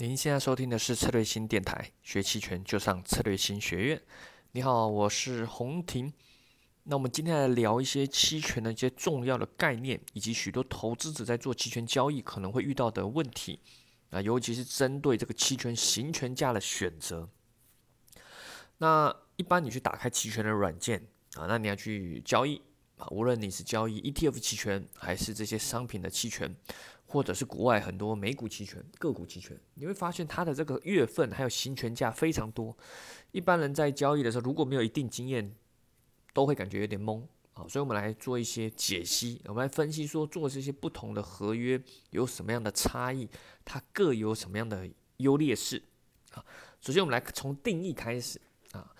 您现在收听的是策略新电台，学期权就上策略新学院。你好，我是洪婷。那我们今天来聊一些期权的一些重要的概念，以及许多投资者在做期权交易可能会遇到的问题啊，尤其是针对这个期权行权价的选择。那一般你去打开期权的软件啊，那你要去交易啊，无论你是交易 ETF 期权，还是这些商品的期权。或者是国外很多美股期权、个股期权，你会发现它的这个月份还有行权价非常多。一般人在交易的时候，如果没有一定经验，都会感觉有点懵啊。所以，我们来做一些解析，我们来分析说，做这些不同的合约有什么样的差异，它各有什么样的优劣势啊。首先，我们来从定义开始啊。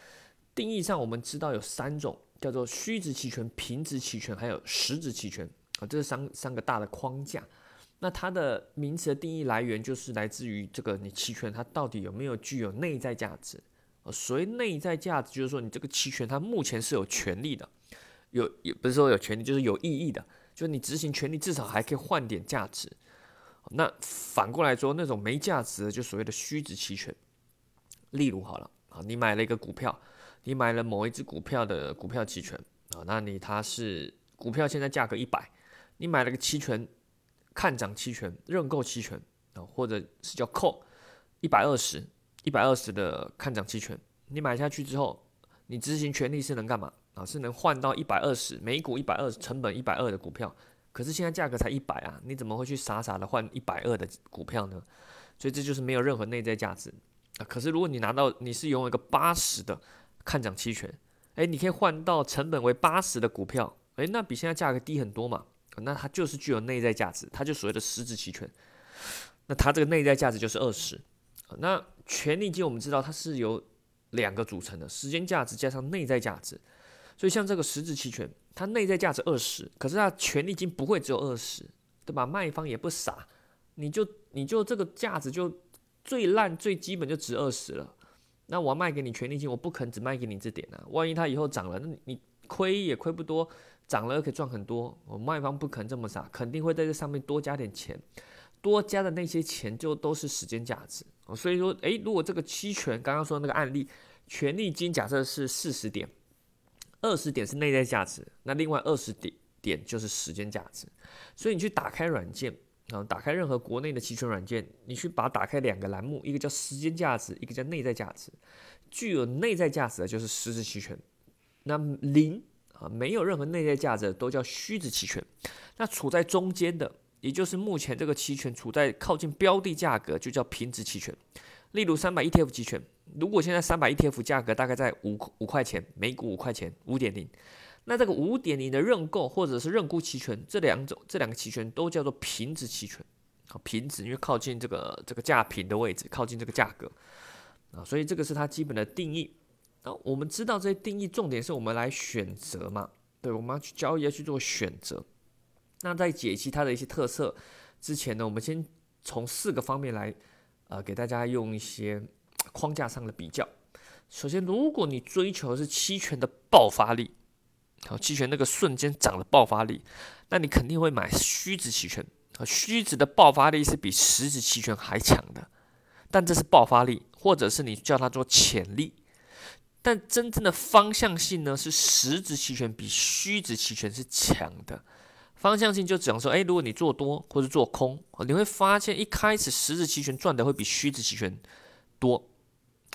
定义上，我们知道有三种，叫做虚值期权、平值期权，还有实值期权啊。这是三三个大的框架。那它的名词的定义来源就是来自于这个你期权它到底有没有具有内在价值？所谓内在价值就是说你这个期权它目前是有权利的，有也不是说有权利，就是有意义的，就是你执行权利至少还可以换点价值。那反过来说，那种没价值的就所谓的虚值期权。例如好了，啊，你买了一个股票，你买了某一只股票的股票期权啊，那你它是股票现在价格一百，你买了个期权。看涨期权、认购期权啊，或者是叫 call 一百二十、一百二十的看涨期权，你买下去之后，你执行权利是能干嘛啊？是能换到一百二十每股一百二十成本一百二的股票，可是现在价格才一百啊，你怎么会去傻傻的换一百二的股票呢？所以这就是没有任何内在价值啊。可是如果你拿到你是拥有一个八十的看涨期权，诶，你可以换到成本为八十的股票，诶，那比现在价格低很多嘛。那它就是具有内在价值，它就所谓的实质期权。那它这个内在价值就是二十。那权利金我们知道它是由两个组成的，时间价值加上内在价值。所以像这个实质期权，它内在价值二十，可是它权利金不会只有二十，对吧？卖方也不傻，你就你就这个价值就最烂最基本就值二十了。那我要卖给你权利金，我不可能只卖给你这点啊。万一它以后涨了，那你亏也亏不多。涨了可以赚很多，我卖方不可能这么傻，肯定会在这上面多加点钱，多加的那些钱就都是时间价值。所以说，诶，如果这个期权刚刚说的那个案例，权利金假设是四十点，二十点是内在价值，那另外二十点点就是时间价值。所以你去打开软件啊，打开任何国内的期权软件，你去把打开两个栏目，一个叫时间价值，一个叫内在价值。具有内在价值的就是实质期权，那零。啊，没有任何内在价值都叫虚值期权。那处在中间的，也就是目前这个期权处在靠近标的价格，就叫平值期权。例如三百 ETF 期权，如果现在三百 ETF 价格大概在五五块钱，每股五块钱，五点零，那这个五点零的认购或者是认沽期权，这两种这两个期权都叫做平值期权。好，平值因为靠近这个这个价平的位置，靠近这个价格啊，所以这个是它基本的定义。我们知道这些定义，重点是我们来选择嘛？对，我们要去交易，要去做选择。那在解析它的一些特色之前呢，我们先从四个方面来，呃，给大家用一些框架上的比较。首先，如果你追求的是期权的爆发力，好，期权那个瞬间涨的爆发力，那你肯定会买虚值期权。啊，虚值的爆发力是比实值期权还强的，但这是爆发力，或者是你叫它做潜力。但真正的方向性呢，是实质期权比虚值期权是强的。方向性就讲说，哎，如果你做多或者做空，你会发现一开始实质期权赚的会比虚值期权多。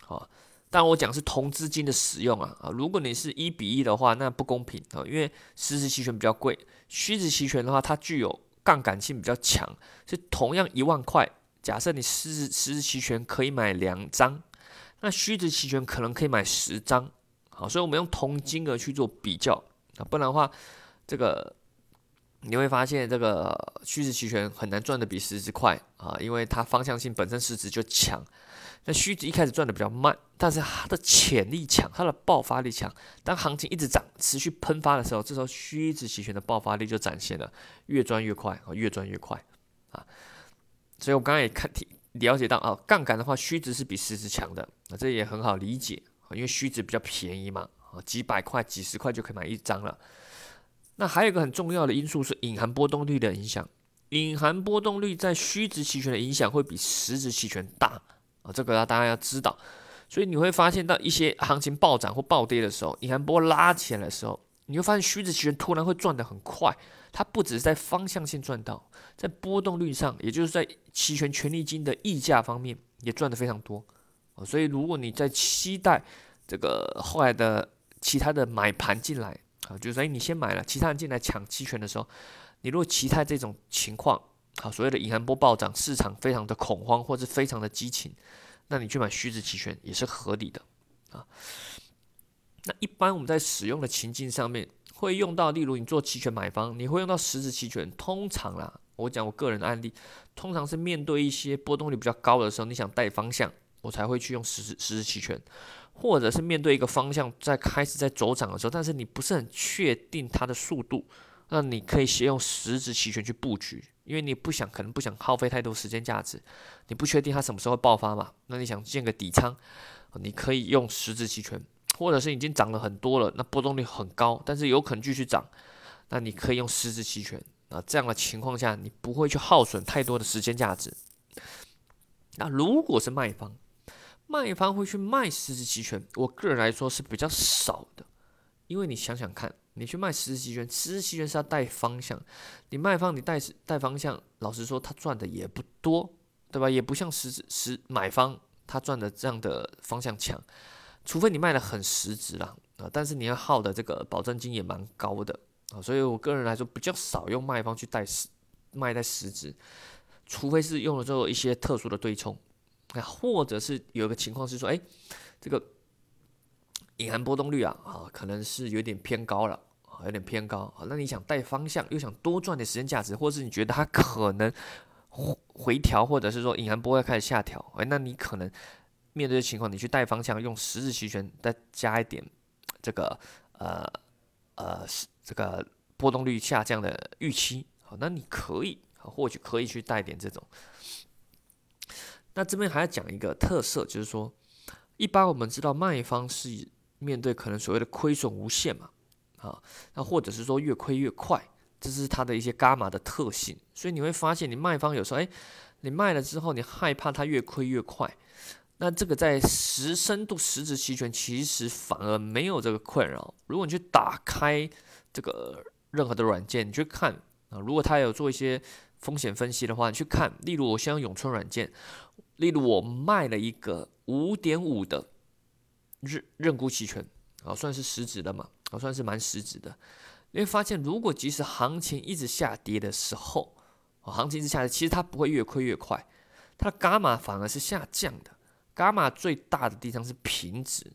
好，但我讲是同资金的使用啊啊，如果你是一比一的话，那不公平啊，因为实质期权比较贵，虚值期权的话，它具有杠杆性比较强，是同样一万块，假设你实质实质期权可以买两张。那虚值期权可能可以买十张，好，所以我们用同金额去做比较啊，不然的话，这个你会发现这个虚值期权很难赚的比实值快啊，因为它方向性本身市值就强。那虚值一开始赚的比较慢，但是它的潜力强，它的爆发力强。当行情一直涨，持续喷发的时候，这时候虚值期权的爆发力就展现了，越赚越快啊，越赚越快啊。所以我刚刚也看提。了解到啊，杠杆的话，虚值是比实值强的，这也很好理解，因为虚值比较便宜嘛，啊，几百块、几十块就可以买一张了。那还有一个很重要的因素是隐含波动率的影响，隐含波动率在虚值期权的影响会比实值期权大啊，这个要大家要知道。所以你会发现到一些行情暴涨或暴跌的时候，隐含波拉起来的时候，你会发现虚值期权突然会赚得很快。它不只是在方向性赚到，在波动率上，也就是在期权权利金的溢价方面也赚得非常多。哦所以如果你在期待这个后来的其他的买盘进来啊，就是说，哎，你先买了，其他人进来抢期权的时候，你如果期待这种情况，啊，所谓的隐含波暴涨，市场非常的恐慌或者非常的激情。那你去买虚值期权也是合理的啊。那一般我们在使用的情境上面会用到，例如你做期权买方，你会用到实质期权。通常啦，我讲我个人的案例，通常是面对一些波动率比较高的时候，你想带方向，我才会去用实质实质期权，或者是面对一个方向在开始在走涨的时候，但是你不是很确定它的速度，那你可以先用实质期权去布局。因为你不想，可能不想耗费太多时间价值，你不确定它什么时候会爆发嘛？那你想建个底仓，你可以用实质期权，或者是已经涨了很多了，那波动率很高，但是有可能继续涨，那你可以用实质期权啊。这样的情况下，你不会去耗损太多的时间价值。那如果是卖方，卖方会去卖实质期权，我个人来说是比较少的，因为你想想看。你去卖实质期权，实质期权是要带方向。你卖方你带带方向，老实说他赚的也不多，对吧？也不像实质实买方他赚的这样的方向强，除非你卖的很实质啦啊。但是你要耗的这个保证金也蛮高的啊，所以我个人来说比较少用卖方去带实卖带实质，除非是用了之后一些特殊的对冲那，或者是有个情况是说，哎，这个。隐含波动率啊，啊，可能是有点偏高了，啊，有点偏高啊。那你想带方向，又想多赚点时间价值，或者是你觉得它可能回回调，或者是说隐含波要开始下调，哎，那你可能面对的情况，你去带方向，用十字期权再加一点这个呃呃这个波动率下降的预期，好，那你可以或许可以去带点这种。那这边还要讲一个特色，就是说，一般我们知道卖方是。面对可能所谓的亏损无限嘛，啊，那或者是说越亏越快，这是它的一些伽马的特性。所以你会发现，你卖方有时候，哎，你卖了之后，你害怕它越亏越快。那这个在实深度实质期权其实反而没有这个困扰。如果你去打开这个任何的软件，你去看啊，如果它有做一些风险分析的话，你去看，例如我先用永春软件，例如我卖了一个五点五的。认认沽期权啊，算是实质的嘛，啊，算是蛮实质的。你会发现，如果即使行情一直下跌的时候，啊，行情一直下跌，其实它不会越亏越快，它的伽马反而是下降的。伽马最大的地方是平值，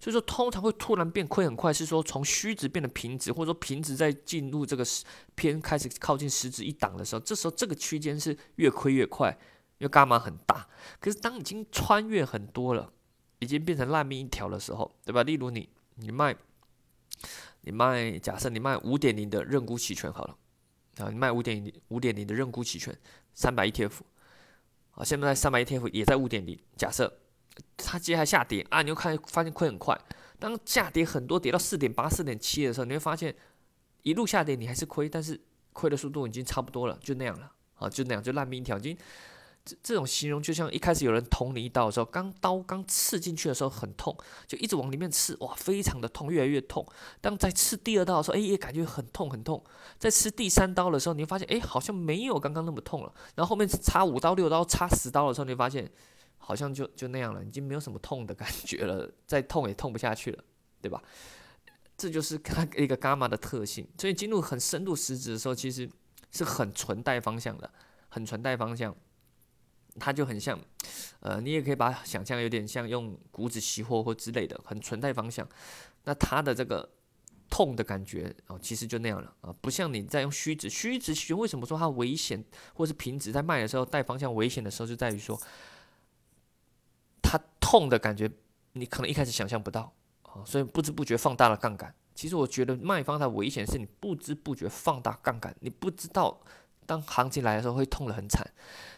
所以说通常会突然变亏很快，是说从虚值变得平值，或者说平值在进入这个偏开始靠近实值一档的时候，这时候这个区间是越亏越快，因为伽马很大。可是当已经穿越很多了。已经变成烂命一条的时候，对吧？例如你，你卖，你卖，假设你卖五点零的认沽期权好了，啊，你卖五点零五点零的认沽期权，三百 ETF，啊，现在三百 ETF 也在五点零，假设它接下来下跌啊，你又看发现亏很快，当下跌很多，跌到四点八、四点七的时候，你会发现一路下跌你还是亏，但是亏的速度已经差不多了，就那样了，啊，就那样，就烂命一条，已经。这这种形容就像一开始有人捅你一刀的时候，刚刀刚刺进去的时候很痛，就一直往里面刺，哇，非常的痛，越来越痛。当在刺第二刀的时候，哎，也感觉很痛很痛。在吃第三刀的时候，你会发现，哎，好像没有刚刚那么痛了。然后后面插五刀、六刀、插十刀的时候，你会发现，好像就就那样了，已经没有什么痛的感觉了，再痛也痛不下去了，对吧？这就是它一个伽马的特性。所以进入很深度实质的时候，其实是很纯带方向的，很纯带方向。它就很像，呃，你也可以把它想象有点像用股指期货或之类的，很纯带方向。那它的这个痛的感觉哦，其实就那样了啊，不像你在用虚值。虚值期为什么说它危险，或是平值在卖的时候带方向危险的时候，就在于说痛的感觉，你可能一开始想象不到啊，所以不知不觉放大了杠杆。其实我觉得卖方它危险是你不知不觉放大杠杆，你不知道。当行情来的时候会痛得很惨，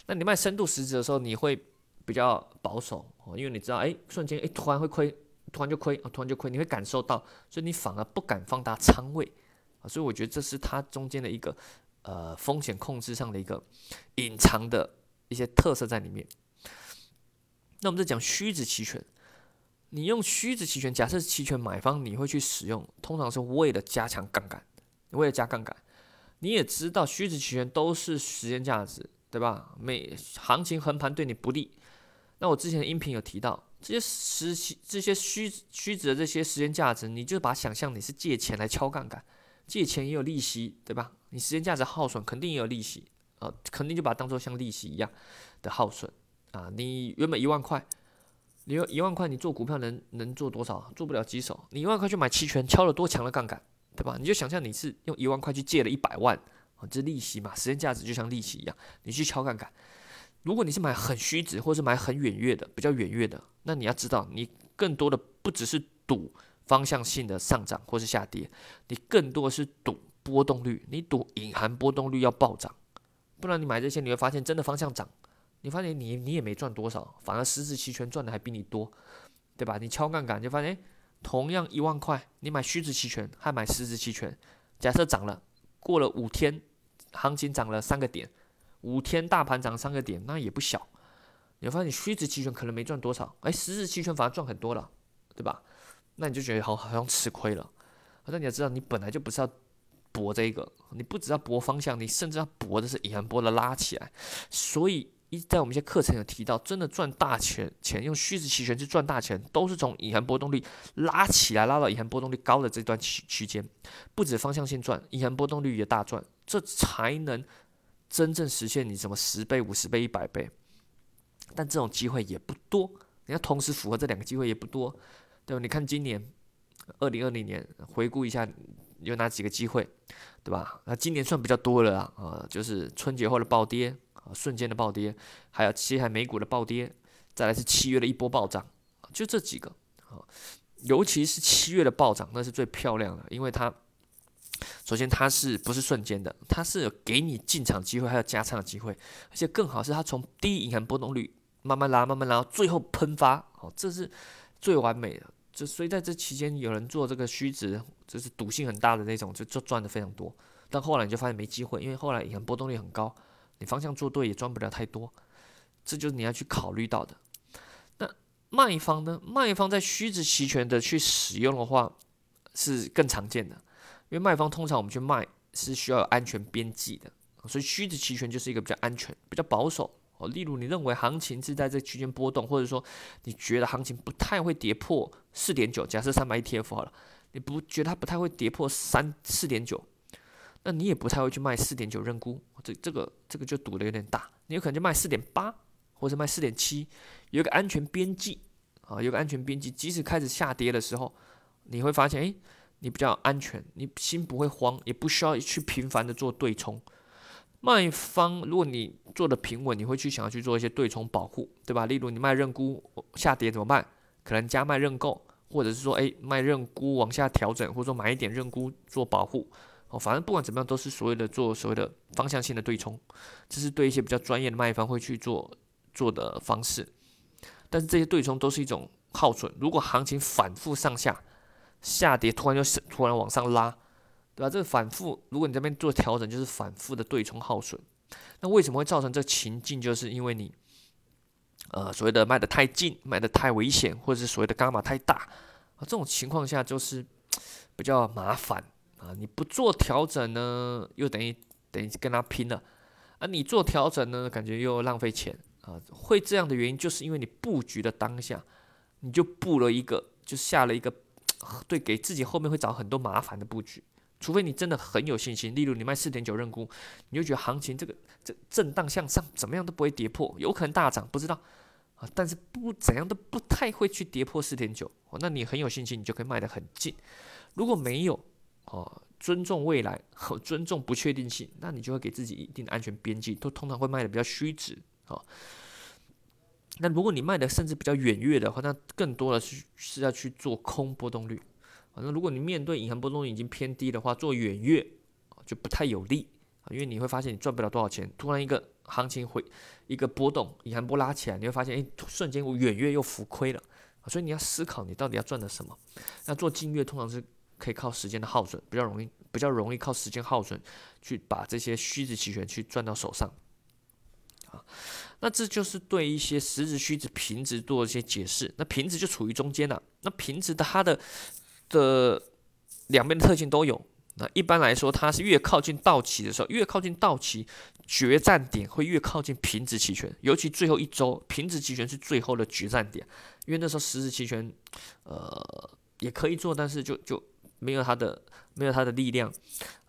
那你卖深度实质的时候你会比较保守哦，因为你知道，哎，瞬间，哎，突然会亏，突然就亏，突然就亏，你会感受到，所以你反而不敢放大仓位啊，所以我觉得这是它中间的一个呃风险控制上的一个隐藏的一些特色在里面。那我们再讲虚值期权，你用虚值期权，假设期权买方你会去使用，通常是为了加强杠杆，为了加杠杆。你也知道虚值期权都是时间价值，对吧？每行情横盘对你不利。那我之前的音频有提到，这些实这些虚虚值的这些时间价值，你就把想象你是借钱来敲杠杆，借钱也有利息，对吧？你时间价值耗损肯定也有利息，呃，肯定就把它当做像利息一样的耗损啊。你原本一万块，你有一万块，你做股票能能做多少？做不了几手。你一万块去买期权，敲了多强的杠杆，对吧？你就想象你是用一万块去借了一百万，啊，这利息嘛，时间价值就像利息一样，你去敲杠杆。如果你是买很虚值，或是买很远月的，比较远月的，那你要知道，你更多的不只是赌方向性的上涨或是下跌，你更多的是赌波动率，你赌隐含波动率要暴涨，不然你买这些你会发现真的方向涨，你发现你你也没赚多少，反而实质期权赚的还比你多，对吧？你敲杠杆就发现，同样一万块，你买虚值期权还买实质期权，假设涨了，过了五天，行情涨了三个点。五天大盘涨三个点，那也不小。你发现你虚值期权可能没赚多少，哎，实质期权反而赚很多了，对吧？那你就觉得好好像吃亏了。那你要知道，你本来就不是要搏这个，你不只要搏方向，你甚至要搏的是隐含波的拉起来。所以一在我们一些课程有提到，真的赚大钱钱用虚值期权去赚大钱，都是从隐含波动率拉起来，拉到隐含波动率高的这段区区间，不止方向性赚，隐含波动率也大赚，这才能。真正实现你什么十倍、五十倍、一百倍，但这种机会也不多。你要同时符合这两个机会也不多，对吧？你看今年二零二零年，回顾一下有哪几个机会，对吧？那今年算比较多了啊，啊，就是春节后的暴跌瞬间的暴跌，还有七海美股的暴跌，再来是七月的一波暴涨，就这几个啊，尤其是七月的暴涨，那是最漂亮的，因为它。首先，它是不是瞬间的？它是给你进场机会，还有加仓的机会，而且更好是它从低银行波动率慢慢拉，慢慢拉，最后喷发，哦，这是最完美的。就所以在这期间，有人做这个虚值，就是赌性很大的那种，就就赚的非常多。但后来你就发现没机会，因为后来银行波动率很高，你方向做对也赚不了太多。这就是你要去考虑到的。那卖方呢？卖方在虚值期权的去使用的话，是更常见的。因为卖方通常我们去卖是需要有安全边际的，所以虚值期权就是一个比较安全、比较保守哦。例如你认为行情是在这区间波动，或者说你觉得行情不太会跌破四点九，假设三百 ETF 好了，你不觉得它不太会跌破三四点九，那你也不太会去卖四点九认沽，这这个这个就赌的有点大，你有可能就卖四点八或者卖四点七，有一个安全边际啊，有个安全边际，即使开始下跌的时候，你会发现诶。你比较安全，你心不会慌，也不需要去频繁的做对冲。卖方如果你做的平稳，你会去想要去做一些对冲保护，对吧？例如你卖认沽下跌怎么办？可能加卖认购，或者是说诶卖认沽往下调整，或者说买一点认沽做保护。哦，反正不管怎么样，都是所谓的做所谓的方向性的对冲，这是对一些比较专业的卖方会去做做的方式。但是这些对冲都是一种耗损。如果行情反复上下，下跌突然就突然往上拉，对吧？这个反复，如果你这边做调整，就是反复的对冲耗损。那为什么会造成这情境？就是因为你，呃，所谓的卖的太近，卖的太危险，或者是所谓的伽马太大啊，这种情况下就是比较麻烦啊。你不做调整呢，又等于等于跟他拼了啊。你做调整呢，感觉又浪费钱啊。会这样的原因，就是因为你布局的当下，你就布了一个，就下了一个。对，给自己后面会找很多麻烦的布局，除非你真的很有信心。例如你卖四点九认沽，你就觉得行情这个这震荡向上，怎么样都不会跌破，有可能大涨，不知道啊。但是不怎样都不太会去跌破四点九，那你很有信心，你就可以卖得很近。如果没有哦，尊重未来和尊重不确定性，那你就会给自己一定的安全边际，都通常会卖的比较虚值啊。那如果你卖的甚至比较远月的话，那更多的是是要去做空波动率。反正如果你面对隐含波动率已经偏低的话，做远月就不太有利啊，因为你会发现你赚不了多少钱。突然一个行情会一个波动，隐含波拉起来，你会发现哎，瞬间我远月又浮亏了所以你要思考你到底要赚的什么。那做近月通常是可以靠时间的耗损，比较容易比较容易靠时间耗损去把这些虚值期权去赚到手上。啊，那这就是对一些实值、虚值、平值做一些解释。那平值就处于中间了。那平值的它的的两边的特性都有。那一般来说，它是越靠近到期的时候，越靠近到期决战点会越靠近平值期权，尤其最后一周，平值期权是最后的决战点，因为那时候实值期权，呃，也可以做，但是就就没有它的没有它的力量，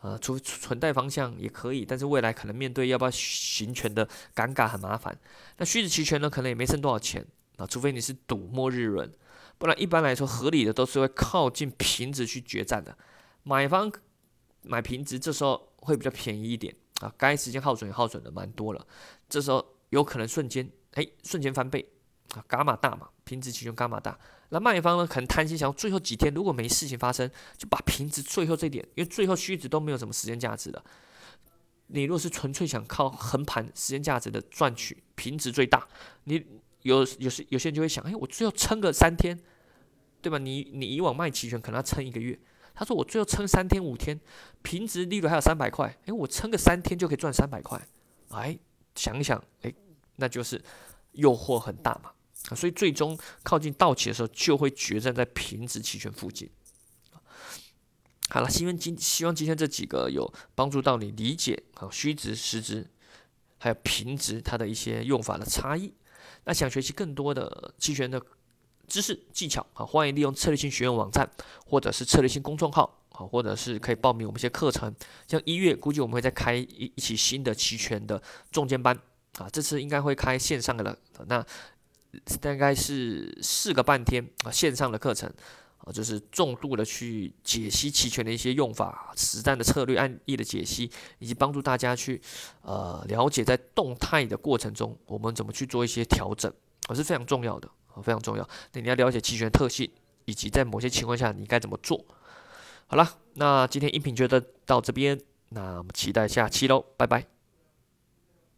呃，除存贷方向也可以，但是未来可能面对要不要行权的尴尬很麻烦。那虚值期权呢，可能也没剩多少钱啊，除非你是赌末日轮，不然一般来说合理的都是会靠近平值去决战的，买方。买平值这时候会比较便宜一点啊，该时间耗损也耗损的蛮多了，这时候有可能瞬间哎瞬间翻倍啊，伽马大嘛，平值期权伽马大，那卖方呢可能贪心想最后几天如果没事情发生，就把平值最后这点，因为最后虚值都没有什么时间价值的，你若是纯粹想靠横盘时间价值的赚取平值最大，你有有些有些人就会想，哎，我最后撑个三天，对吧？你你以往卖期权可能要撑一个月。他说：“我最后撑三天五天，平值利润还有三百块，诶，我撑个三天就可以赚三百块，哎，想一想，哎，那就是诱惑很大嘛，所以最终靠近到期的时候，就会决战在平值期权附近。好了，希望今希望今天这几个有帮助到你理解啊虚值、实值还有平值它的一些用法的差异。那想学习更多的期权的。”知识技巧啊，欢迎利用策略性学院网站，或者是策略性公众号啊，或者是可以报名我们一些课程。像一月估计我们会再开一一起新的期权的重间班啊，这次应该会开线上的了。那大概是四个半天啊，线上的课程啊，就是重度的去解析期权的一些用法、实战的策略案例的解析，以及帮助大家去呃了解在动态的过程中我们怎么去做一些调整，啊是非常重要的。非常重要，那你要了解期权特性，以及在某些情况下你该怎么做。好了，那今天音频就到到这边，那我们期待下期喽，拜拜。